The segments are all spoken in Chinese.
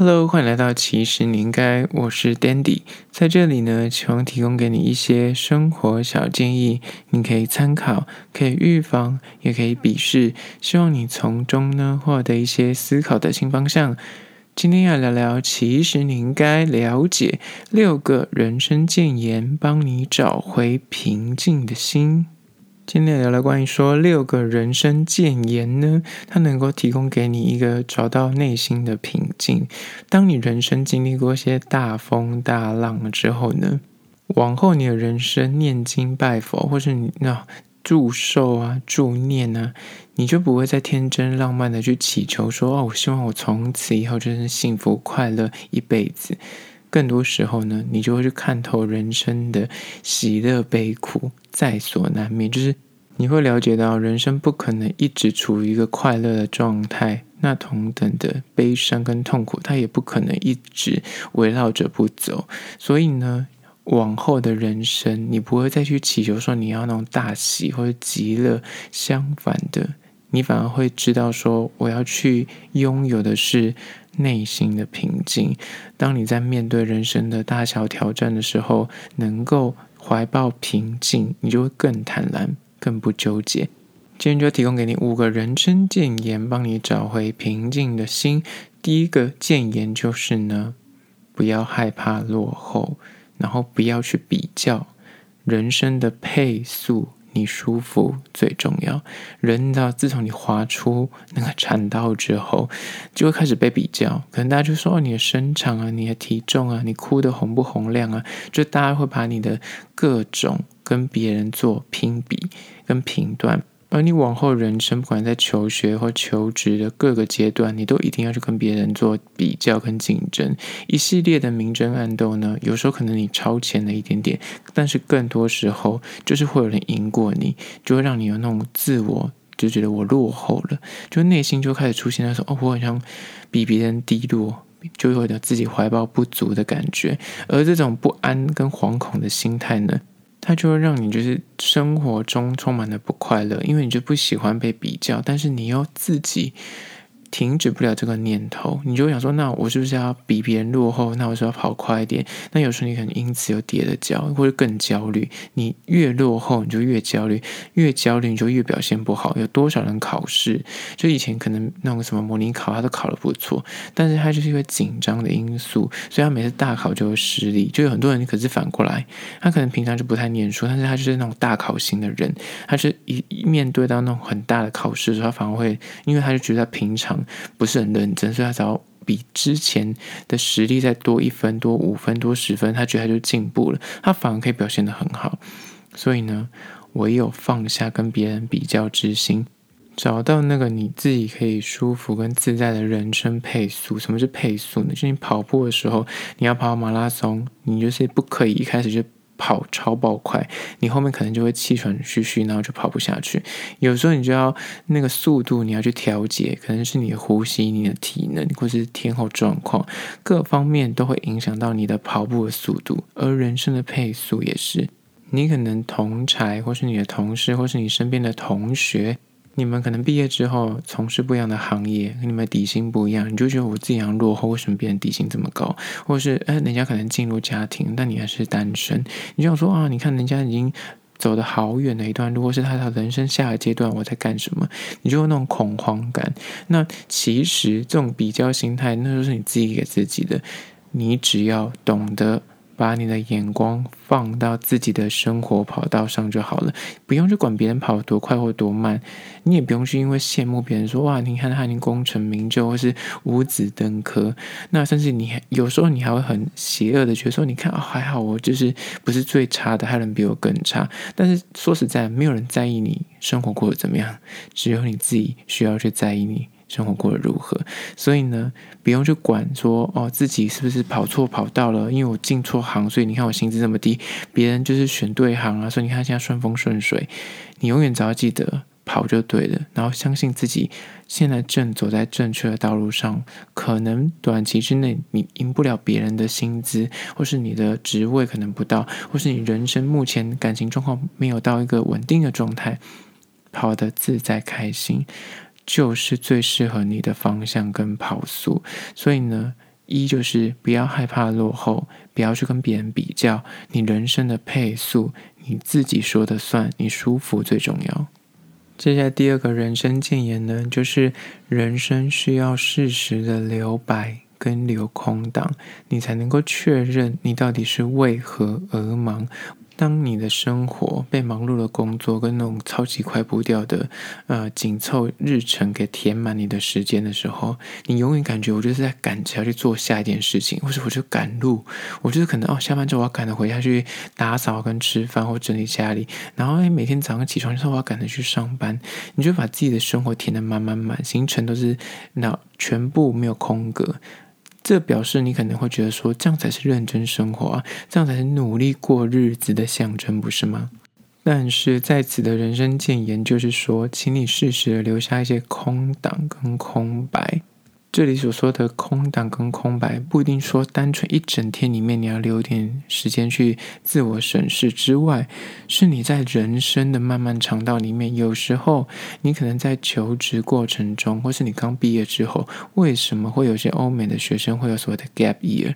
Hello，欢迎来到其实你应该，我是 Dandy，在这里呢，希望提供给你一些生活小建议，你可以参考，可以预防，也可以鄙视，希望你从中呢获得一些思考的新方向。今天要聊聊，其实你应该了解六个人生箴言，帮你找回平静的心。今天聊聊关于说六个人生箴言呢，它能够提供给你一个找到内心的平静。当你人生经历过一些大风大浪之后呢，往后你的人生念经拜佛，或是你那祝寿啊、祝念啊，你就不会再天真浪漫的去祈求说哦，我希望我从此以后就是幸福快乐一辈子。更多时候呢，你就会去看透人生的喜乐悲苦在所难免，就是你会了解到人生不可能一直处于一个快乐的状态，那同等的悲伤跟痛苦，它也不可能一直围绕着不走。所以呢，往后的人生，你不会再去祈求说你要那种大喜或者极乐，相反的，你反而会知道说，我要去拥有的是。内心的平静。当你在面对人生的大小挑战的时候，能够怀抱平静，你就会更坦然，更不纠结。今天就提供给你五个人生谏言，帮你找回平静的心。第一个谏言就是呢，不要害怕落后，然后不要去比较人生的配速。你舒服最重要。人到自从你划出那个产道之后，就会开始被比较。可能大家就说：“哦，你的身长啊，你的体重啊，你哭的洪不洪亮啊？”就大家会把你的各种跟别人做评比跟评断。而你往后人生，不管在求学或求职的各个阶段，你都一定要去跟别人做比较跟竞争，一系列的明争暗斗呢。有时候可能你超前了一点点，但是更多时候就是会有人赢过你，就会让你有那种自我就觉得我落后了，就内心就开始出现那种哦，我好像比别人低落，就会有自己怀抱不足的感觉，而这种不安跟惶恐的心态呢。它就会让你就是生活中充满了不快乐，因为你就不喜欢被比较，但是你要自己。停止不了这个念头，你就想说：那我是不是要比别人落后？那我是要跑快一点？那有时候你可能因此又跌了跤，或者更焦虑。你越落后，你就越焦虑；越焦虑，你就越表现不好。有多少人考试，就以前可能那种什么模拟考，他都考得不错，但是他就是因为紧张的因素，所以他每次大考就会失利。就有很多人可是反过来，他可能平常就不太念书，但是他就是那种大考型的人，他是一面对到那种很大的考试的时候，他反而会，因为他就觉得平常。不是很认真，所以他只要比之前的实力再多一分、多五分、多十分，他觉得他就进步了，他反而可以表现得很好。所以呢，唯有放下跟别人比较之心，找到那个你自己可以舒服跟自在的人生配速。什么是配速呢？就是你跑步的时候，你要跑马拉松，你就是不可以一开始就。跑超爆快，你后面可能就会气喘吁吁，然后就跑不下去。有时候你就要那个速度，你要去调节，可能是你的呼吸、你的体能，或是天候状况，各方面都会影响到你的跑步的速度。而人生的配速也是，你可能同才，或是你的同事，或是你身边的同学。你们可能毕业之后从事不一样的行业，跟你们底薪不一样，你就觉得我自己好像落后，为什么别人底薪这么高？或者是，哎，人家可能进入家庭，但你还是单身，你就想说啊，你看人家已经走的好远的一段路，或是他的人生下个阶段，我在干什么？你就有那种恐慌感。那其实这种比较心态，那就是你自己给自己的。你只要懂得。把你的眼光放到自己的生活跑道上就好了，不用去管别人跑多快或多慢，你也不用去因为羡慕别人说哇，你看他已经功成名就或是五子登科，那甚至你有时候你还会很邪恶的觉得说，你看啊、哦、还好我就是不是最差的，还有人比我更差。但是说实在，没有人在意你生活过得怎么样，只有你自己需要去在意你。生活过得如何？所以呢，不用去管说哦，自己是不是跑错跑道了？因为我进错行，所以你看我薪资这么低。别人就是选对行啊，所以你看现在顺风顺水。你永远只要记得跑就对了，然后相信自己现在正走在正确的道路上。可能短期之内你赢不了别人的薪资，或是你的职位可能不到，或是你人生目前感情状况没有到一个稳定的状态，跑得自在开心。就是最适合你的方向跟跑速，所以呢，一就是不要害怕落后，不要去跟别人比较，你人生的配速你自己说的算，你舒服最重要。接下来第二个人生建言呢，就是人生需要适时的留白跟留空档，你才能够确认你到底是为何而忙。当你的生活被忙碌的工作跟那种超级快步调的呃紧凑日程给填满你的时间的时候，你永远感觉我就是在赶着要去做下一件事情，或者我就赶路，我就是可能哦下班之后我要赶着回家去打扫跟吃饭或整理家里，然后诶每天早上起床之后我要赶着去上班，你就把自己的生活填得满满满，行程都是那全部没有空格。这表示你可能会觉得说，这样才是认真生活啊，这样才是努力过日子的象征，不是吗？但是在此的人生建言就是说，请你适时的留下一些空档跟空白。这里所说的空档跟空白，不一定说单纯一整天里面你要留点时间去自我审视之外，是你在人生的漫漫长道里面，有时候你可能在求职过程中，或是你刚毕业之后，为什么会有些欧美的学生会有所谓的 gap year？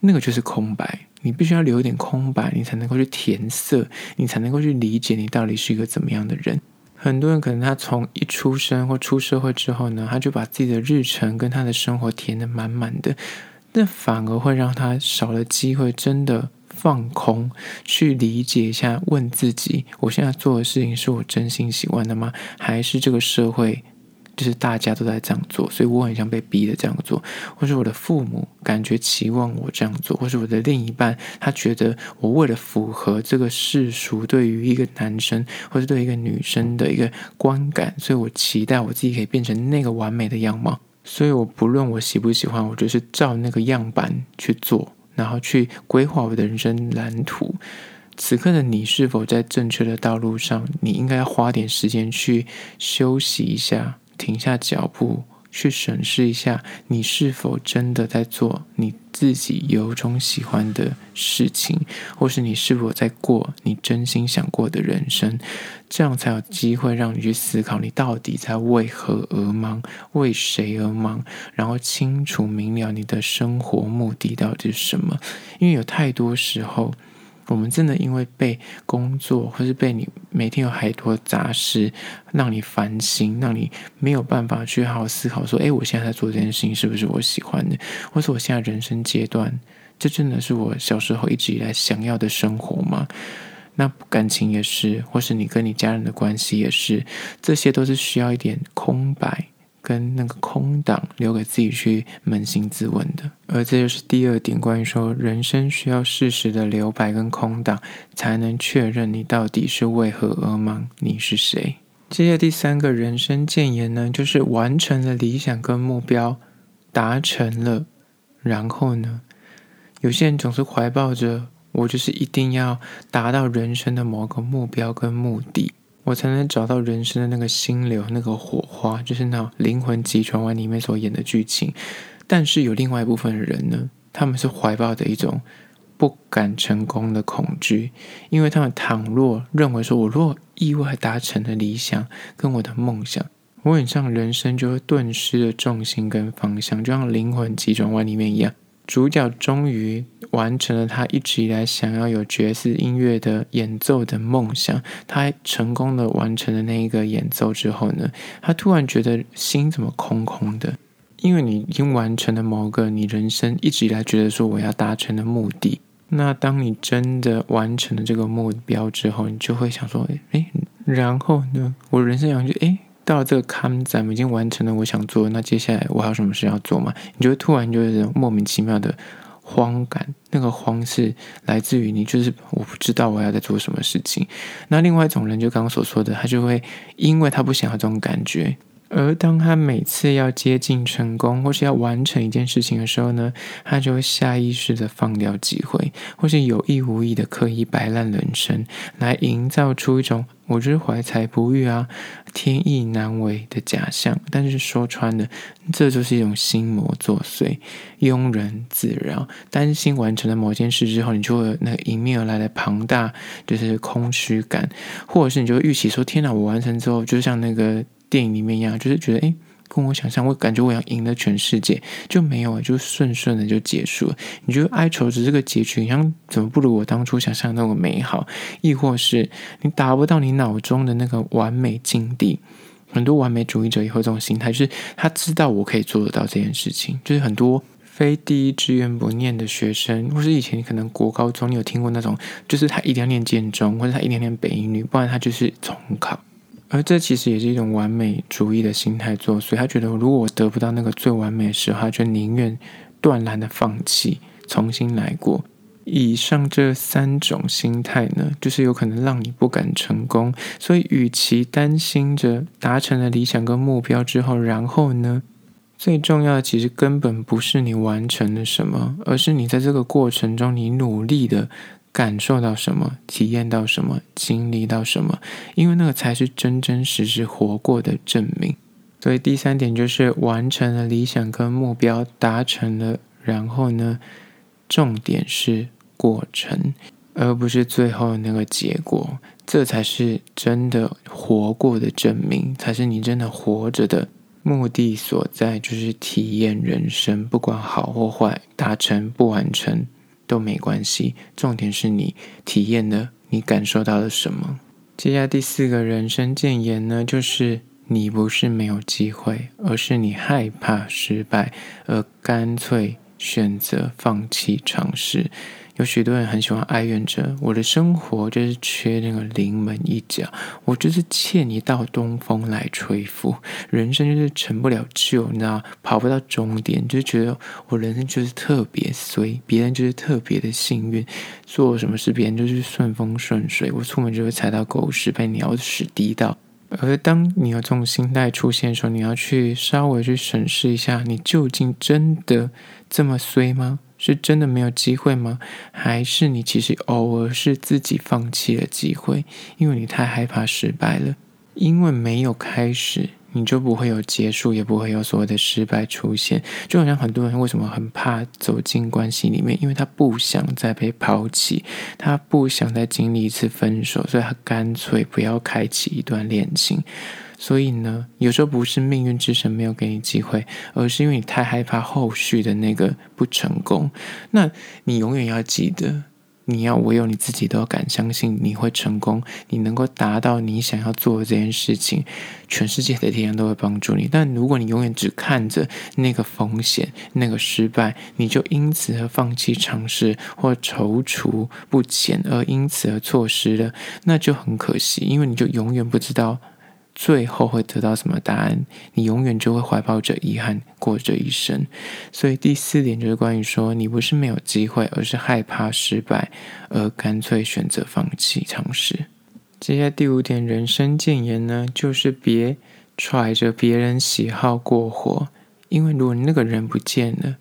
那个就是空白，你必须要留一点空白，你才能够去填色，你才能够去理解你到底是一个怎么样的人。很多人可能他从一出生或出社会之后呢，他就把自己的日程跟他的生活填得满满的，那反而会让他少了机会真的放空，去理解一下，问自己：我现在做的事情是我真心喜欢的吗？还是这个社会？就是大家都在这样做，所以我很想被逼的这样做，或是我的父母感觉期望我这样做，或是我的另一半他觉得我为了符合这个世俗对于一个男生或是对一个女生的一个观感，所以我期待我自己可以变成那个完美的样貌。所以我不论我喜不喜欢，我就是照那个样板去做，然后去规划我的人生蓝图。此刻的你是否在正确的道路上？你应该要花点时间去休息一下。停下脚步，去审视一下，你是否真的在做你自己由衷喜欢的事情，或是你是否在过你真心想过的人生？这样才有机会让你去思考，你到底在为何而忙，为谁而忙，然后清楚明了你的生活目的到底是什么。因为有太多时候。我们真的因为被工作，或是被你每天有很多杂事，让你烦心，让你没有办法去好好思考，说：诶，我现在在做这件事情是不是我喜欢的？或是我现在人生阶段，这真的是我小时候一直以来想要的生活吗？那感情也是，或是你跟你家人的关系也是，这些都是需要一点空白。跟那个空档留给自己去扪心自问的，而这就是第二点，关于说人生需要适时的留白跟空档，才能确认你到底是为何而忙，你是谁。接下第三个人生建言呢，就是完成了理想跟目标，达成了，然后呢，有些人总是怀抱着我就是一定要达到人生的某个目标跟目的。我才能找到人生的那个心流，那个火花，就是那《灵魂急转弯》里面所演的剧情。但是有另外一部分人呢，他们是怀抱着一种不敢成功的恐惧，因为他们倘若认为说，我若意外达成了理想跟我的梦想，我很像人生就会顿失了重心跟方向，就像《灵魂急转弯》里面一样。主角终于完成了他一直以来想要有爵士音乐的演奏的梦想。他成功的完成了那一个演奏之后呢，他突然觉得心怎么空空的？因为你已经完成了某个你人生一直以来觉得说我要达成的目的。那当你真的完成了这个目标之后，你就会想说：诶，然后呢？我人生想就诶。到了这个坎咱们，已经完成了我想做，那接下来我还有什么事要做吗？你就会突然就有这种莫名其妙的慌感，那个慌是来自于你就是我不知道我要在做什么事情。那另外一种人，就刚刚所说的，他就会因为他不想要这种感觉。而当他每次要接近成功，或是要完成一件事情的时候呢，他就会下意识的放掉机会，或是有意无意的刻意摆烂人生，来营造出一种我就是怀才不遇啊、天意难违的假象。但是说穿了，这就是一种心魔作祟、庸人自扰。担心完成了某件事之后，你就会那个迎面而来的庞大就是空虚感，或者是你就会预期说：天哪，我完成之后，就像那个。电影里面一样，就是觉得，诶，跟我想象，我感觉我要赢了全世界，就没有，就顺顺的就结束了。你觉得哀愁只是个结局，你像怎么不如我当初想象的那么美好？亦或是你达不到你脑中的那个完美境地？很多完美主义者也会这种心态，就是他知道我可以做得到这件事情，就是很多。非第一志愿不念的学生，或是以前可能国高中你有听过那种，就是他一定要念建中，或者他一定要念北一女，不然他就是重考。而这其实也是一种完美主义的心态作祟。他觉得如果我得不到那个最完美的时候，他就宁愿断然的放弃，重新来过。以上这三种心态呢，就是有可能让你不敢成功。所以，与其担心着达成了理想跟目标之后，然后呢？最重要的其实根本不是你完成了什么，而是你在这个过程中，你努力的感受到什么，体验到什么，经历到什么，因为那个才是真真实实活过的证明。所以第三点就是完成了理想跟目标，达成了，然后呢，重点是过程，而不是最后那个结果，这才是真的活过的证明，才是你真的活着的。目的所在就是体验人生，不管好或坏，达成不完成都没关系。重点是你体验了，你感受到了什么。接下来第四个人生谏言呢，就是你不是没有机会，而是你害怕失败，而干脆选择放弃尝试。有许多人很喜欢哀怨着，我的生活就是缺那个临门一脚，我就是欠一道东风来吹拂，人生就是成不了就，你知道，跑不到终点，就觉得我人生就是特别衰，别人就是特别的幸运，做什么事别人就是顺风顺水，我出门就会踩到狗屎，被鸟屎滴到。而当你有这种心态出现的时候，你要去稍微去审视一下，你究竟真的这么衰吗？是真的没有机会吗？还是你其实偶尔是自己放弃了机会，因为你太害怕失败了？因为没有开始，你就不会有结束，也不会有所谓的失败出现。就好像很多人为什么很怕走进关系里面，因为他不想再被抛弃，他不想再经历一次分手，所以他干脆不要开启一段恋情。所以呢，有时候不是命运之神没有给你机会，而是因为你太害怕后续的那个不成功。那你永远要记得，你要唯有你自己都要敢相信你会成功，你能够达到你想要做的这件事情，全世界的力量都会帮助你。但如果你永远只看着那个风险、那个失败，你就因此而放弃尝试或踌躇不前，而因此而错失了，那就很可惜，因为你就永远不知道。最后会得到什么答案？你永远就会怀抱着遗憾过这一生。所以第四点就是关于说，你不是没有机会，而是害怕失败，而干脆选择放弃尝试。接下来第五点人生建言呢，就是别揣着别人喜好过活，因为如果那个人不见了，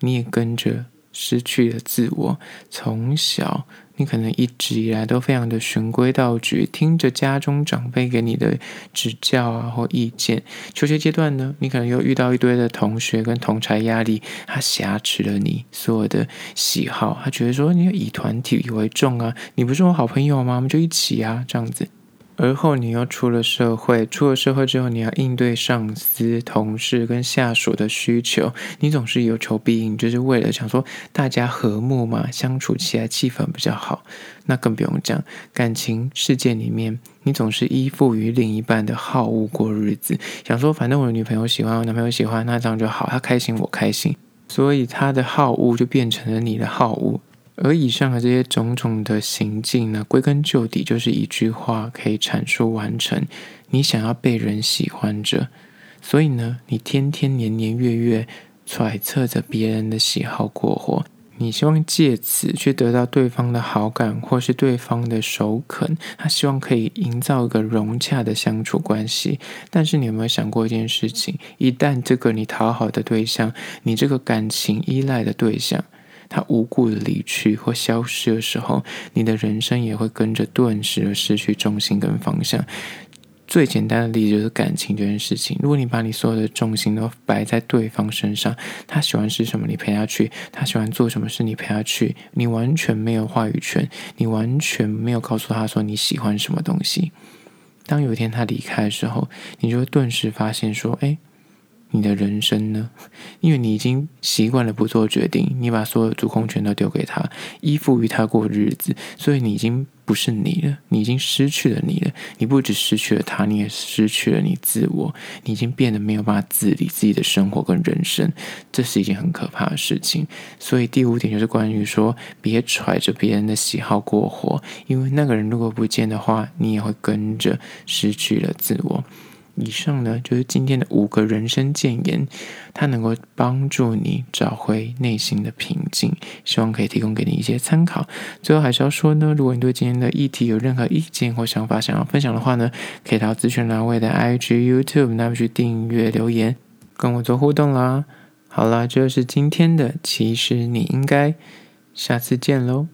你也跟着失去了自我。从小。你可能一直以来都非常的循规蹈矩，听着家中长辈给你的指教啊或意见。求学阶段呢，你可能又遇到一堆的同学跟同侪压力，他挟持了你所有的喜好，他觉得说你以团体为重啊，你不是我好朋友吗？我们就一起啊，这样子。而后，你又出了社会，出了社会之后，你要应对上司、同事跟下属的需求，你总是有求必应，就是为了想说大家和睦嘛，相处起来气氛比较好。那更不用讲，感情世界里面，你总是依附于另一半的好恶过日子，想说反正我女朋友喜欢，我男朋友喜欢，那这样就好，他开心我开心，所以他的好恶就变成了你的好恶。而以上的这些种种的行径呢，归根究底就是一句话可以阐述完成：你想要被人喜欢着，所以呢，你天天年年月月揣测着别人的喜好过活，你希望借此去得到对方的好感或是对方的首肯，他希望可以营造一个融洽的相处关系。但是你有没有想过一件事情？一旦这个你讨好的对象，你这个感情依赖的对象，他无故的离去或消失的时候，你的人生也会跟着顿时而失去重心跟方向。最简单的例子就是感情这件事情。如果你把你所有的重心都摆在对方身上，他喜欢吃什么，你陪他去；他喜欢做什么事，你陪他去。你完全没有话语权，你完全没有告诉他说你喜欢什么东西。当有一天他离开的时候，你就会顿时发现说：“哎，你的人生呢？因为你已经习惯了不做决定，你把所有主控权都丢给他，依附于他过日子，所以你已经不是你了，你已经失去了你了。你不只失去了他，你也失去了你自我，你已经变得没有办法自理自己的生活跟人生，这是一件很可怕的事情。所以第五点就是关于说，别揣着别人的喜好过活，因为那个人如果不见的话，你也会跟着失去了自我。以上呢，就是今天的五个人生建言，它能够帮助你找回内心的平静，希望可以提供给你一些参考。最后还是要说呢，如果你对今天的议题有任何意见或想法想要分享的话呢，可以到资讯栏位的 IG、YouTube 那边去订阅留言，跟我做互动啦。好啦，这就是今天的，其实你应该下次见喽。